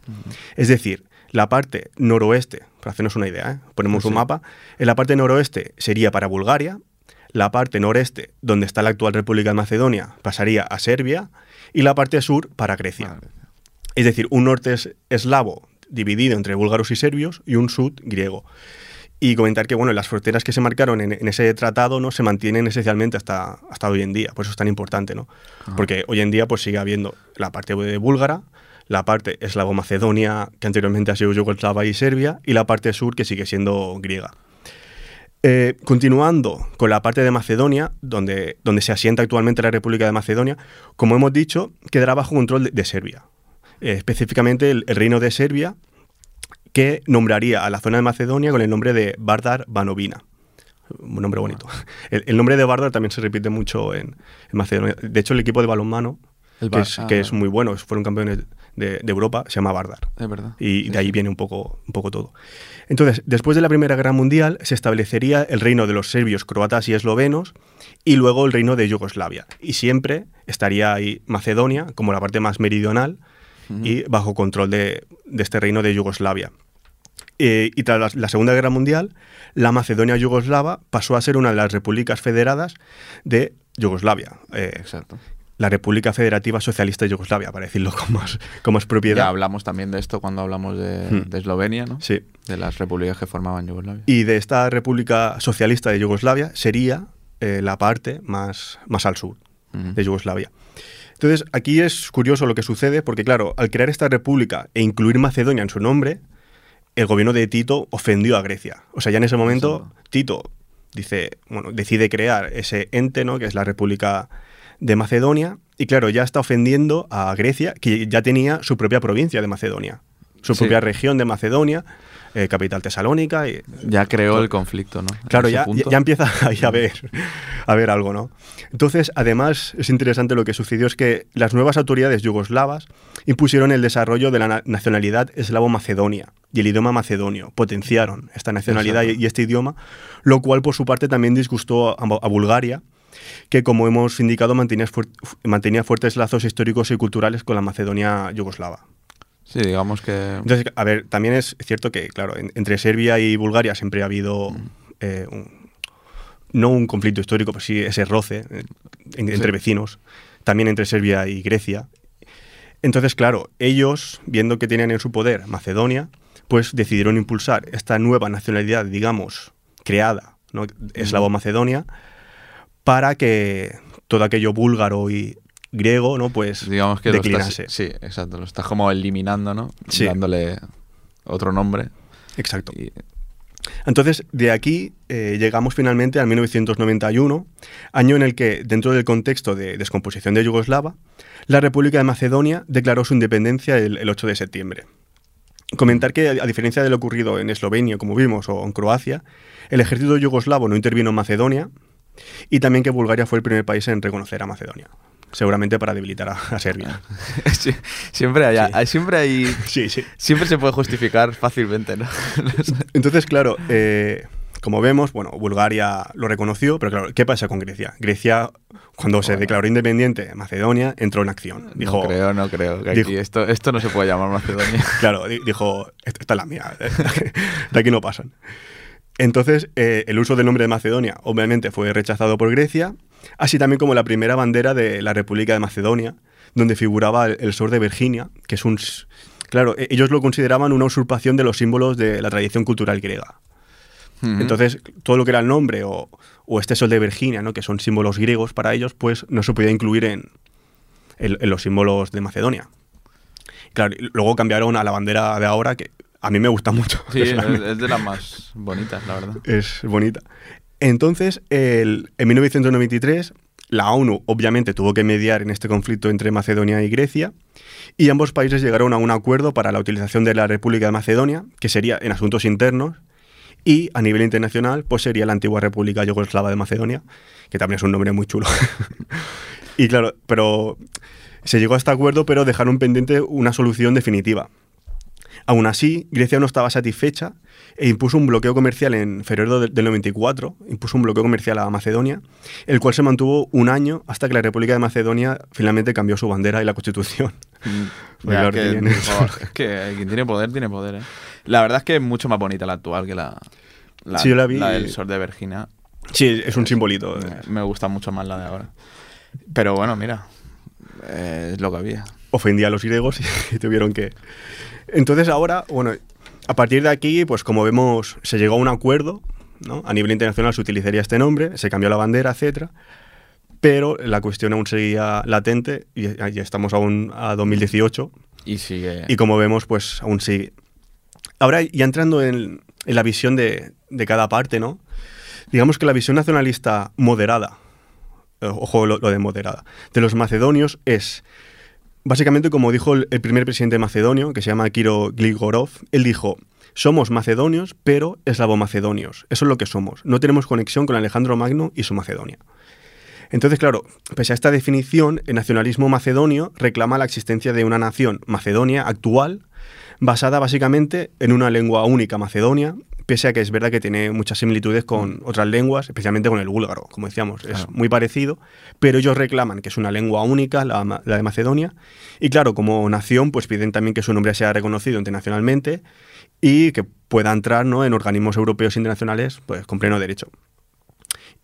Es decir, la parte noroeste, para hacernos una idea, ¿eh? ponemos un mapa, en la parte noroeste sería para Bulgaria, la parte noreste, donde está la actual República de Macedonia, pasaría a Serbia, y la parte sur para Grecia. Vale. Es decir, un norte es eslavo dividido entre búlgaros y serbios y un sud griego. Y comentar que bueno, las fronteras que se marcaron en, en ese tratado no se mantienen esencialmente hasta, hasta hoy en día. Por eso es tan importante, ¿no? Porque hoy en día pues sigue habiendo la parte de búlgara, la parte eslavo-macedonia, que anteriormente ha sido Yugoslava y Serbia, y la parte sur que sigue siendo griega. Eh, continuando con la parte de Macedonia, donde, donde se asienta actualmente la República de Macedonia, como hemos dicho, quedará bajo control de, de Serbia. Eh, específicamente el, el reino de Serbia, que nombraría a la zona de Macedonia con el nombre de Vardar Banovina. Un nombre bonito. El, el nombre de Vardar también se repite mucho en, en Macedonia. De hecho, el equipo de balonmano, que, es, ah, que es vale. muy bueno, fueron campeones de, de Europa, se llama Vardar. Es verdad. Y de ahí viene un poco, un poco todo. Entonces, después de la Primera Guerra Mundial, se establecería el reino de los serbios, croatas y eslovenos, y luego el reino de Yugoslavia. Y siempre estaría ahí Macedonia, como la parte más meridional, y bajo control de, de este reino de Yugoslavia. Eh, y tras la, la Segunda Guerra Mundial, la Macedonia yugoslava pasó a ser una de las repúblicas federadas de Yugoslavia. eh, Exacto. La República Federativa Socialista de Yugoslavia, para decirlo con más, con más propiedad. Ya hablamos también de esto cuando hablamos de, Hmm. de Eslovenia, ¿no? Sí. De las repúblicas que formaban Yugoslavia. Y de esta República Socialista de Yugoslavia sería eh, la parte más, más al sur de Yugoslavia. Entonces, aquí es curioso lo que sucede, porque claro, al crear esta república e incluir Macedonia en su nombre, el gobierno de Tito ofendió a Grecia. O sea, ya en ese momento, Tito dice, bueno, decide crear ese ente, ¿no? que es la República de Macedonia, y claro, ya está ofendiendo a Grecia, que ya tenía su propia provincia de Macedonia, su Sí. propia región de Macedonia, eh, capital tesalónica, y Ya creó el conflicto, ¿no? Claro, ya, ya, empieza ahí a ver, a ver algo, ¿no? Entonces, además, es interesante lo que sucedió es que las nuevas autoridades yugoslavas impusieron el desarrollo de la na- nacionalidad eslavo-macedonia y el idioma macedonio, potenciaron esta nacionalidad y, este idioma, lo cual por su parte también disgustó a, a Bulgaria, que como hemos indicado mantenía, fuer- mantenía fuertes lazos históricos y culturales con la Macedonia yugoslava. Sí, digamos que... Entonces, a ver, también es cierto que, claro, en- entre Serbia y Bulgaria siempre ha habido eh, un- no un conflicto histórico, pero sí ese roce eh, en- entre vecinos, también entre Serbia y Grecia. Entonces, claro, ellos, viendo que tenían en su poder Macedonia, pues decidieron impulsar esta nueva nacionalidad, digamos, creada, ¿no? eslavo-macedonia, para que todo aquello búlgaro y griego, ¿no? Pues digamos que lo declinase. estás, sí, exacto, lo estás como eliminando, ¿no? Sí. Dándole otro nombre. Exacto. Y, Entonces, de aquí eh, llegamos finalmente al 1991, año en el que, dentro del contexto de descomposición de Yugoslava, la República de Macedonia declaró su independencia el, el 8 de septiembre. Comentar que, a diferencia de lo ocurrido en Eslovenia, como vimos, o en Croacia, el ejército yugoslavo no intervino en Macedonia y también que Bulgaria fue el primer país en reconocer a Macedonia, seguramente para debilitar a, a Serbia. Sí, siempre hay, Sí. siempre hay, Sí, sí. siempre se puede justificar fácilmente, ¿no? Entonces, claro, eh, como vemos, bueno, Bulgaria lo reconoció, pero claro, ¿qué pasa con Grecia? Grecia, cuando se Bueno. declaró independiente Macedonia, entró en acción. Dijo, no creo, no creo. que dijo- esto, esto no se puede llamar Macedonia. Claro, di- dijo, esta es la mía, de aquí no pasan. Entonces, eh, el uso del nombre de Macedonia obviamente fue rechazado por Grecia, así también como la primera bandera de la República de Macedonia, donde figuraba el, el sol de Virginia, que es un... Claro, e- ellos lo consideraban una usurpación de los símbolos de la tradición cultural griega. Entonces, todo lo que era el nombre o, o este sol de Virginia, ¿no? que son símbolos griegos para ellos, pues no se podía incluir en, en- en los símbolos de Macedonia. Claro, luego cambiaron a la bandera de ahora, que a mí me gusta mucho. Sí, es, de las más bonitas, la verdad. es bonita. Entonces, el- en 1993, la ONU obviamente tuvo que mediar en este conflicto entre Macedonia y Grecia, y ambos países llegaron a un acuerdo para la utilización de la República de Macedonia, que sería en asuntos internos, y a nivel internacional, pues sería la antigua República Yugoslava de Macedonia, que también es un nombre muy chulo. y claro, pero se llegó a este acuerdo, pero dejaron pendiente una solución definitiva. Aún así, Grecia no estaba satisfecha e impuso un bloqueo comercial en febrero del del 94, impuso un bloqueo comercial a Macedonia, el cual se mantuvo un año hasta que la República de Macedonia finalmente cambió su bandera y la constitución. Porque Ya, que, tenían- joder, es que quien tiene poder, tiene poder, ¿eh? La verdad es que es mucho más bonita la actual que la, la, Sí, yo la vi del y- Sol de Virginia. Sí, es un simbolito. Me, me gusta mucho más la de ahora. Pero bueno, mira, eh, es lo que había. Ofendía a los griegos y tuvieron que... Entonces ahora, bueno, a partir de aquí, pues como vemos, se llegó a un acuerdo, ¿no? A nivel internacional se utilizaría este nombre, se cambió la bandera, etcétera, pero la cuestión aún seguía latente y ya estamos aún a 2018 Y sigue. y como vemos, pues aún sigue. Ahora, ya entrando en, en la visión de, de cada parte, ¿no? Digamos que la visión nacionalista moderada, eh, ojo lo, lo de moderada, de los macedonios es, básicamente como dijo el, primer presidente macedonio, que se llama Kiro Gligorov, él dijo, somos macedonios, pero eslavo-macedonios, eso es lo que somos, no tenemos conexión con Alejandro Magno y su Macedonia. Entonces, claro, pese a esta definición, el nacionalismo macedonio reclama la existencia de una nación macedonia actual, basada básicamente en una lengua única macedonia, pese a que es verdad que tiene muchas similitudes con otras lenguas, especialmente con el búlgaro, como decíamos, es muy parecido, pero ellos reclaman que es una lengua única, la, de Macedonia, y claro, como nación, pues piden también que su nombre sea reconocido internacionalmente y que pueda entrar ¿no? en organismos europeos internacionales pues, con pleno derecho.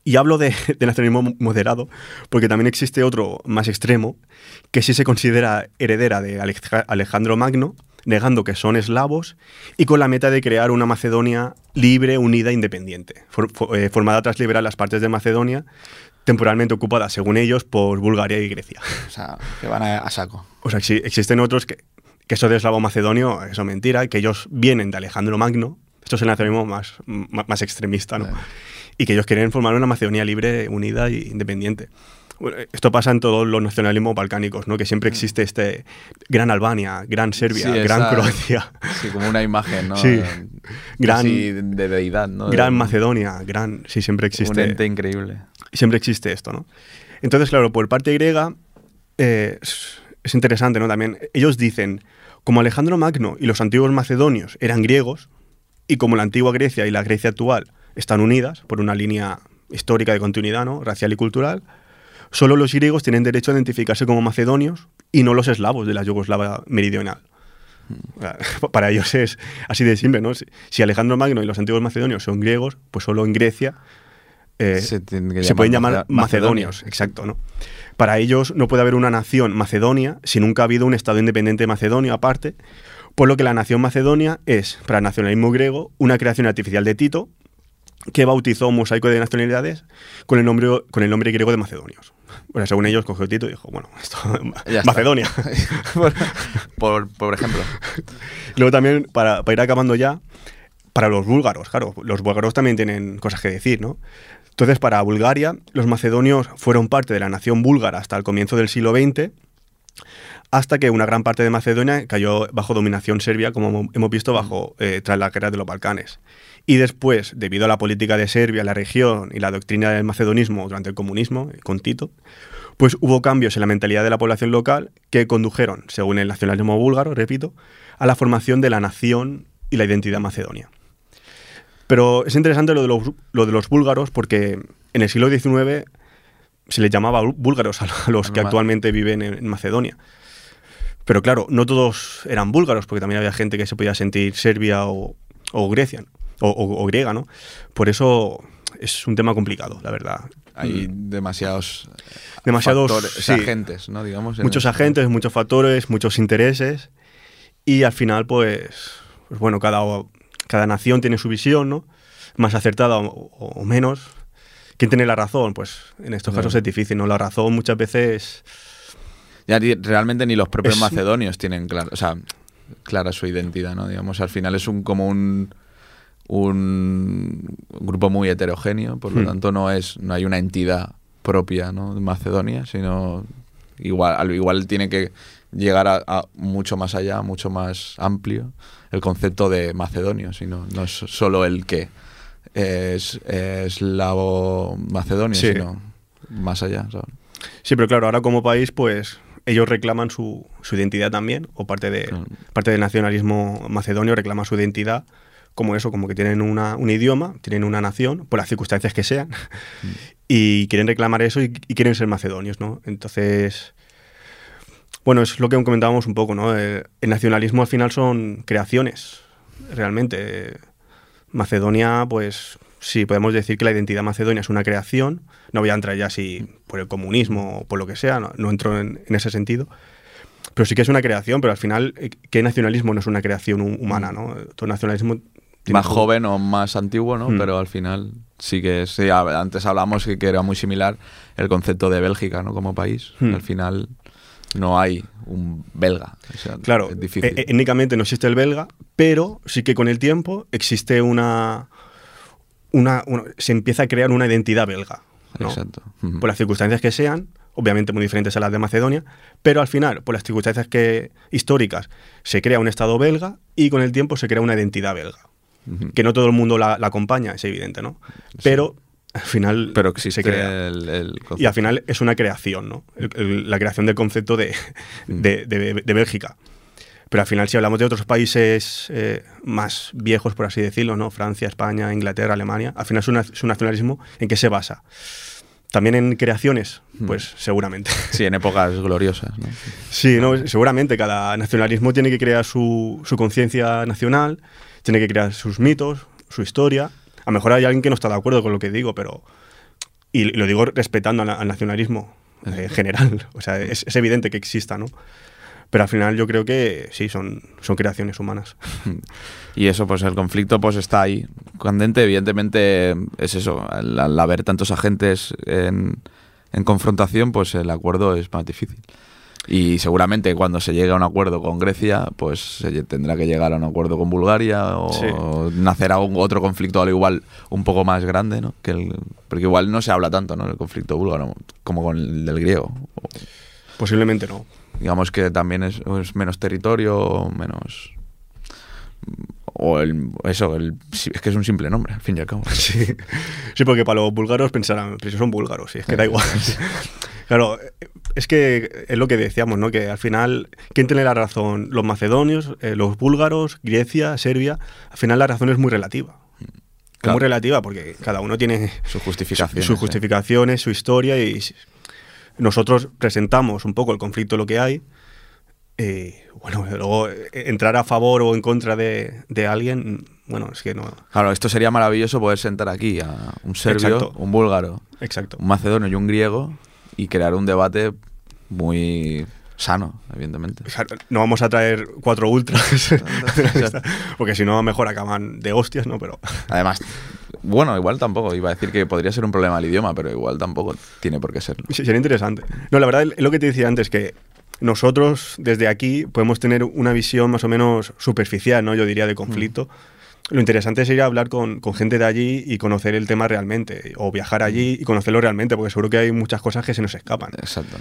Y hablo de, de nacionalismo moderado porque también existe otro más extremo que sí se considera heredera de Aleja- Alejandro Magno, negando que son eslavos y con la meta de crear una Macedonia libre, unida e independiente, for- fo- eh, formada tras liberar las partes de Macedonia temporalmente ocupadas, según ellos, por Bulgaria y Grecia. O sea, que van a, a saco. O sea, exi- existen otros que, que eso de eslavo macedonio, eso es mentira, que ellos vienen de Alejandro Magno, esto es el nacionalismo más, más, más extremista, ¿no? Claro. Y que ellos quieren formar una Macedonia libre, unida e independiente. Bueno, esto pasa en todos los nacionalismos balcánicos, ¿no? Que siempre existe este gran Albania, gran Serbia, Mm. Sí, gran esa- Croacia, Sí, como una imagen, ¿no? Sí. Gran- Casi de deidad, ¿no? gran De- Macedonia, gran... Sí, siempre Un existe... ente increíble. siempre existe esto, ¿no? Entonces, claro, por parte griega eh, es, es interesante, ¿no? También ellos dicen, como Alejandro Magno y los antiguos macedonios eran griegos, y como la antigua Grecia y la Grecia actual están unidas por una línea histórica de continuidad, ¿no? Racial y cultural, solo los griegos tienen derecho a identificarse como macedonios y no los eslavos de la Yugoslava meridional. Sea, Para ellos es así de simple, ¿no? Si, Alejandro Magno y los antiguos macedonios son griegos, pues solo en Grecia eh, Se pueden llamar Mace- macedonios, exacto, ¿no? Para ellos no puede haber una nación macedonia si nunca ha habido un Estado independiente macedonio aparte, por lo que la nación macedonia es, para el nacionalismo griego, una creación artificial de Tito que bautizó un mosaico de nacionalidades con el nombre, con el nombre griego de macedonios. O sea, según ellos, cogió Tito y dijo, bueno, esto, Ya. Macedonia. por, por, ejemplo. Luego también, para, para ir acabando ya, para los búlgaros, claro, los búlgaros también tienen cosas que decir, ¿no? Entonces, para Bulgaria, los macedonios fueron parte de la nación búlgara hasta el comienzo del siglo XX, hasta que una gran parte de Macedonia cayó bajo dominación serbia, como hemo- hemos visto, bajo, eh, tras la guerra de los Balcanes. Y después, debido a la política de Serbia, la región y la doctrina del macedonismo durante el comunismo, eh, con Tito, pues hubo cambios en la mentalidad de la población local que condujeron, según el nacionalismo búlgaro, repito, a la formación de la nación y la identidad macedonia. Pero es interesante lo de los, lo de los búlgaros porque en el siglo XIX se les llamaba bú- búlgaros a los que actualmente viven en, en Macedonia. Pero claro, no todos eran búlgaros, porque también había gente que se podía sentir serbia o, o Grecia, ¿no? O, o- o griega, ¿no? Por eso es un tema complicado, la verdad. Hay demasiados, Demasiados, factores, sí. agentes, ¿no? Digamos, muchos esto. agentes, muchos factores, muchos intereses y al final pues, pues bueno, cada, cada nación tiene su visión, ¿no? Más acertada o, o menos. ¿Quién tiene la razón? Pues en estos Claro. casos es difícil, ¿no? La razón muchas veces... Ya realmente ni los propios Es- macedonios tienen claro. O sea, clara su identidad, ¿no? Digamos, al final es un como un un grupo muy heterogéneo, por lo Hmm. tanto no es no hay una entidad propia, ¿no? de Macedonia, sino igual al igual tiene que llegar a, a mucho más allá, mucho más amplio el concepto de macedonio, sino no es solo el que es eslavo macedonio, Sí. sino más allá, ¿sabes? Sí, pero claro, ahora como país, pues ellos reclaman su, su identidad también, o parte, de, Claro. parte del nacionalismo macedonio reclama su identidad como eso, como que tienen una, un idioma, tienen una nación, por las circunstancias que sean, y quieren reclamar eso y, y quieren ser macedonios, ¿no? Entonces, bueno, es lo que comentábamos un poco, ¿no? Eh, el nacionalismo al final son creaciones, realmente. Macedonia, pues sí, podemos decir que la identidad macedonia es una creación. No voy a entrar ya si por el comunismo o por lo que sea, no, no entro en, en ese sentido. Pero sí que es una creación, pero al final, eh, ¿qué nacionalismo no es una creación hu- humana? ¿no? Todo nacionalismo. Más joven o más antiguo, ¿no? Mm. Pero al final sí que sí, antes hablamos que, que era muy similar el concepto de Bélgica, ¿no? Como país. Mm. Al final no hay un belga. o sea, Claro, es difícil. eh, étnicamente no existe el belga, pero sí que con el tiempo existe una, una, una- se empieza a crear una identidad belga. ¿no? Exacto. Por las circunstancias que sean, obviamente muy diferentes a las de Macedonia, pero al final, por las circunstancias que, históricas, se crea un Estado belga y con el tiempo se crea una identidad belga. Que no todo el mundo la, la acompaña, es evidente, ¿no? Pero al final Pero existe se crea. el, el Y al final es una creación, ¿no? El- la creación del concepto de, Mm. de, de- de Bélgica. Pero al final, si hablamos de otros países eh, más viejos, por así decirlo, ¿no? Francia, España, Inglaterra, Alemania, al final su, na- su nacionalismo, ¿en qué se basa? También en creaciones, Mm. pues seguramente. Sí, en épocas gloriosas, ¿no? Sí, no, seguramente cada nacionalismo tiene que crear su, su conciencia nacional, tiene que crear sus mitos, su historia. A lo mejor hay alguien que no está de acuerdo con lo que digo, pero... Y lo digo respetando al, al nacionalismo eh, en general. O sea, es, es evidente que exista, ¿no? Pero al final yo creo que sí, son, son creaciones humanas. Y eso, pues el conflicto pues está ahí. Candente, evidentemente, es eso. Al, al haber tantos agentes en, en confrontación, pues el acuerdo es más difícil. Y seguramente cuando se llegue a un acuerdo con Grecia, pues se tendrá que llegar a un acuerdo con Bulgaria o Sí. nacerá un- otro conflicto al igual un poco más grande, ¿no? Que el- porque igual no se habla tanto, ¿no? El conflicto búlgaro como con el del griego. Posiblemente no. digamos que también es, es menos territorio, menos... O el, eso, el, es que es un simple nombre, al fin y al cabo. Sí, sí porque para los búlgaros pensarán, pero si son búlgaros, sí, es que da igual. claro, es que es lo que decíamos, ¿no? Que al final, ¿quién tiene la razón? Los macedonios, eh, los búlgaros, Grecia, Serbia. Al final la razón es muy relativa. Es muy relativa porque cada uno tiene Sus justificaciones. sus ¿eh? justificaciones, su historia y nosotros presentamos un poco el conflicto, lo que hay. Y bueno, luego eh, entrar a favor o en contra de, de alguien, bueno, es que no. Claro, esto sería maravilloso poder sentar aquí a un serbio, Exacto. un búlgaro, Exacto. un macedonio y un griego y crear un debate muy sano, evidentemente. O sea, no vamos a traer cuatro ultras, porque si no, mejor acaban de hostias, ¿no? Pero Además, bueno, igual tampoco, iba a decir que podría ser un problema el idioma, pero igual tampoco tiene por qué serlo. sería interesante. No, la verdad, lo que te decía antes, que nosotros desde aquí podemos tener una visión más o menos superficial, ¿no? Yo diría, de conflicto. Lo interesante sería hablar con, con gente de allí y conocer el tema realmente, o viajar allí y conocerlo realmente, porque seguro que hay muchas cosas que se nos escapan. Exacto.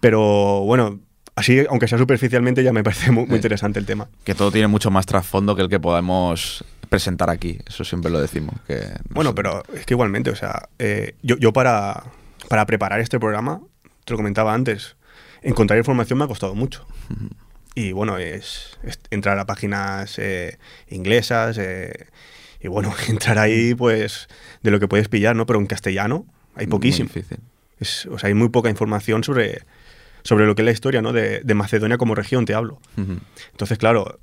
Pero bueno, así, aunque sea superficialmente, ya me parece muy, muy interesante el tema. Que todo tiene mucho más trasfondo que el que podemos presentar aquí. Eso siempre lo decimos. Que no Bueno, sé. pero es que igualmente, o sea, eh, yo, yo para, para preparar este programa, te lo comentaba antes, encontrar información me ha costado mucho. Y bueno, es, es entrar a páginas eh, inglesas eh, y bueno, entrar ahí pues de lo que puedes pillar, ¿no? Pero en castellano hay Muy poquísimo. difícil. Es- o sea, hay muy poca información sobre, sobre lo que es la historia, ¿no? De, de Macedonia como región, te hablo. Entonces, claro,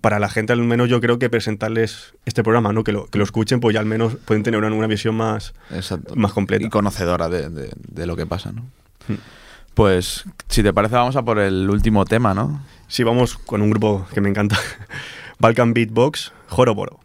para la gente al menos yo creo que presentarles este programa, ¿no? Que lo, que lo escuchen, pues ya al menos pueden tener una, una visión más... Exacto. Más completa. Y conocedora de, de- de lo que pasa, ¿no? Hmm. Pues, si te parece, vamos a por el último tema, ¿no? Sí, vamos con un grupo que me encanta. Balkan Beatbox, Joroboro.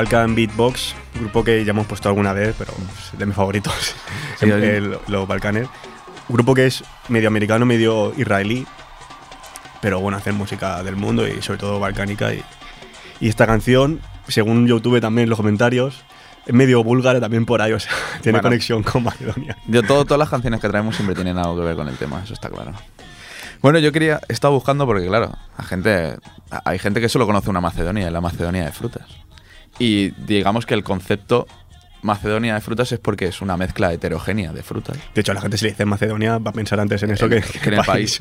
Balkan Beatbox, grupo que ya hemos puesto alguna vez, pero es de mis favoritos, Sí, el- los Balcanes. Un grupo que es medio americano, medio israelí, pero bueno, hacen música del mundo y sobre todo balcánica. Y, y esta canción, según yo tuve también en los comentarios, es medio búlgara también por ahí, o sea, tiene Bueno. conexión con Macedonia. Yo, todo, todas las canciones que traemos siempre tienen algo que ver con el tema, eso está claro. Bueno, yo quería, he estado buscando porque, claro, la gente, hay gente que solo conoce una Macedonia, la Macedonia de frutas. Y digamos que el concepto Macedonia de frutas es porque es una mezcla heterogénea de frutas. De hecho, a la gente se le dice Macedonia, va a pensar antes en eso que, que en el país.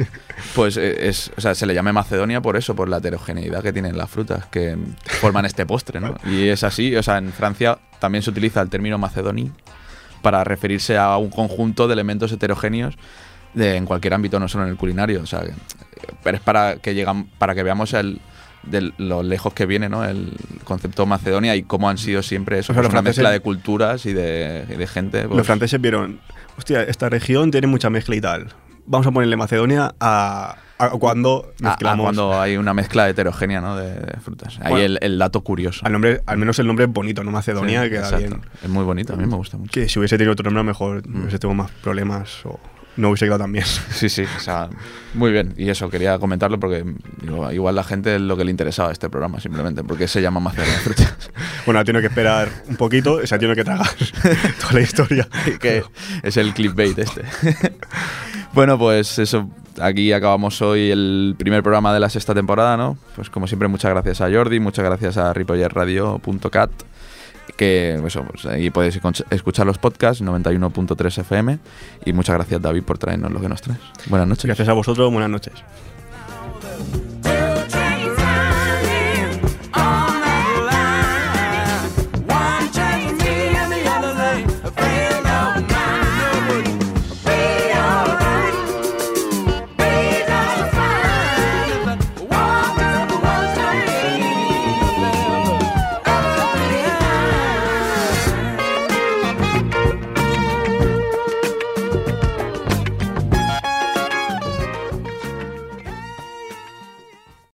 Pues eh, es, o sea, se le llama Macedonia por eso, por la heterogeneidad que tienen las frutas que forman este postre, ¿no? Y es así, o sea, en Francia también se utiliza el término macedoní para referirse a un conjunto de elementos heterogéneos de, en cualquier ámbito, no solo en el culinario. O sea, que- pero es para que llegan, para que veamos el de lo lejos que viene, ¿no? El concepto Macedonia y cómo han sido siempre eso, O sea, pues los una franceses- mezcla de culturas y de, y de gente. pues, Los franceses vieron, hostia, esta región tiene mucha mezcla y tal. Vamos a ponerle Macedonia a, a cuando a- a mezclamos. cuando hay una mezcla heterogénea ¿no? de, de frutas. Ahí el, el dato curioso. al, nombre, al menos el nombre es bonito, ¿no? Macedonia, Sí, queda exacto. bien. Es muy bonito, a mí me gusta mucho. Que si hubiese tenido otro nombre, a lo mejor Mm. hubiese tenido más problemas o no hubiese quedado tan bien. Sí, sí, o sea, muy bien. Y eso, quería comentarlo porque digo, igual la gente es lo que le interesaba este programa, simplemente, porque se llama Macedonia de frutas. bueno, ha tenido que esperar un poquito, se ha tenido que tragar toda la historia. que es el clickbait este. bueno, pues eso, aquí acabamos hoy el primer programa de la sexta temporada, ¿no? Pues como siempre, muchas gracias a Jordi, muchas gracias a ripollerradio.cat, que eso, pues ahí podéis escuch- escuchar los podcasts, 91.3 FM, y muchas gracias David por traernos lo que nos traes. Buenas noches. Gracias a vosotros, buenas noches.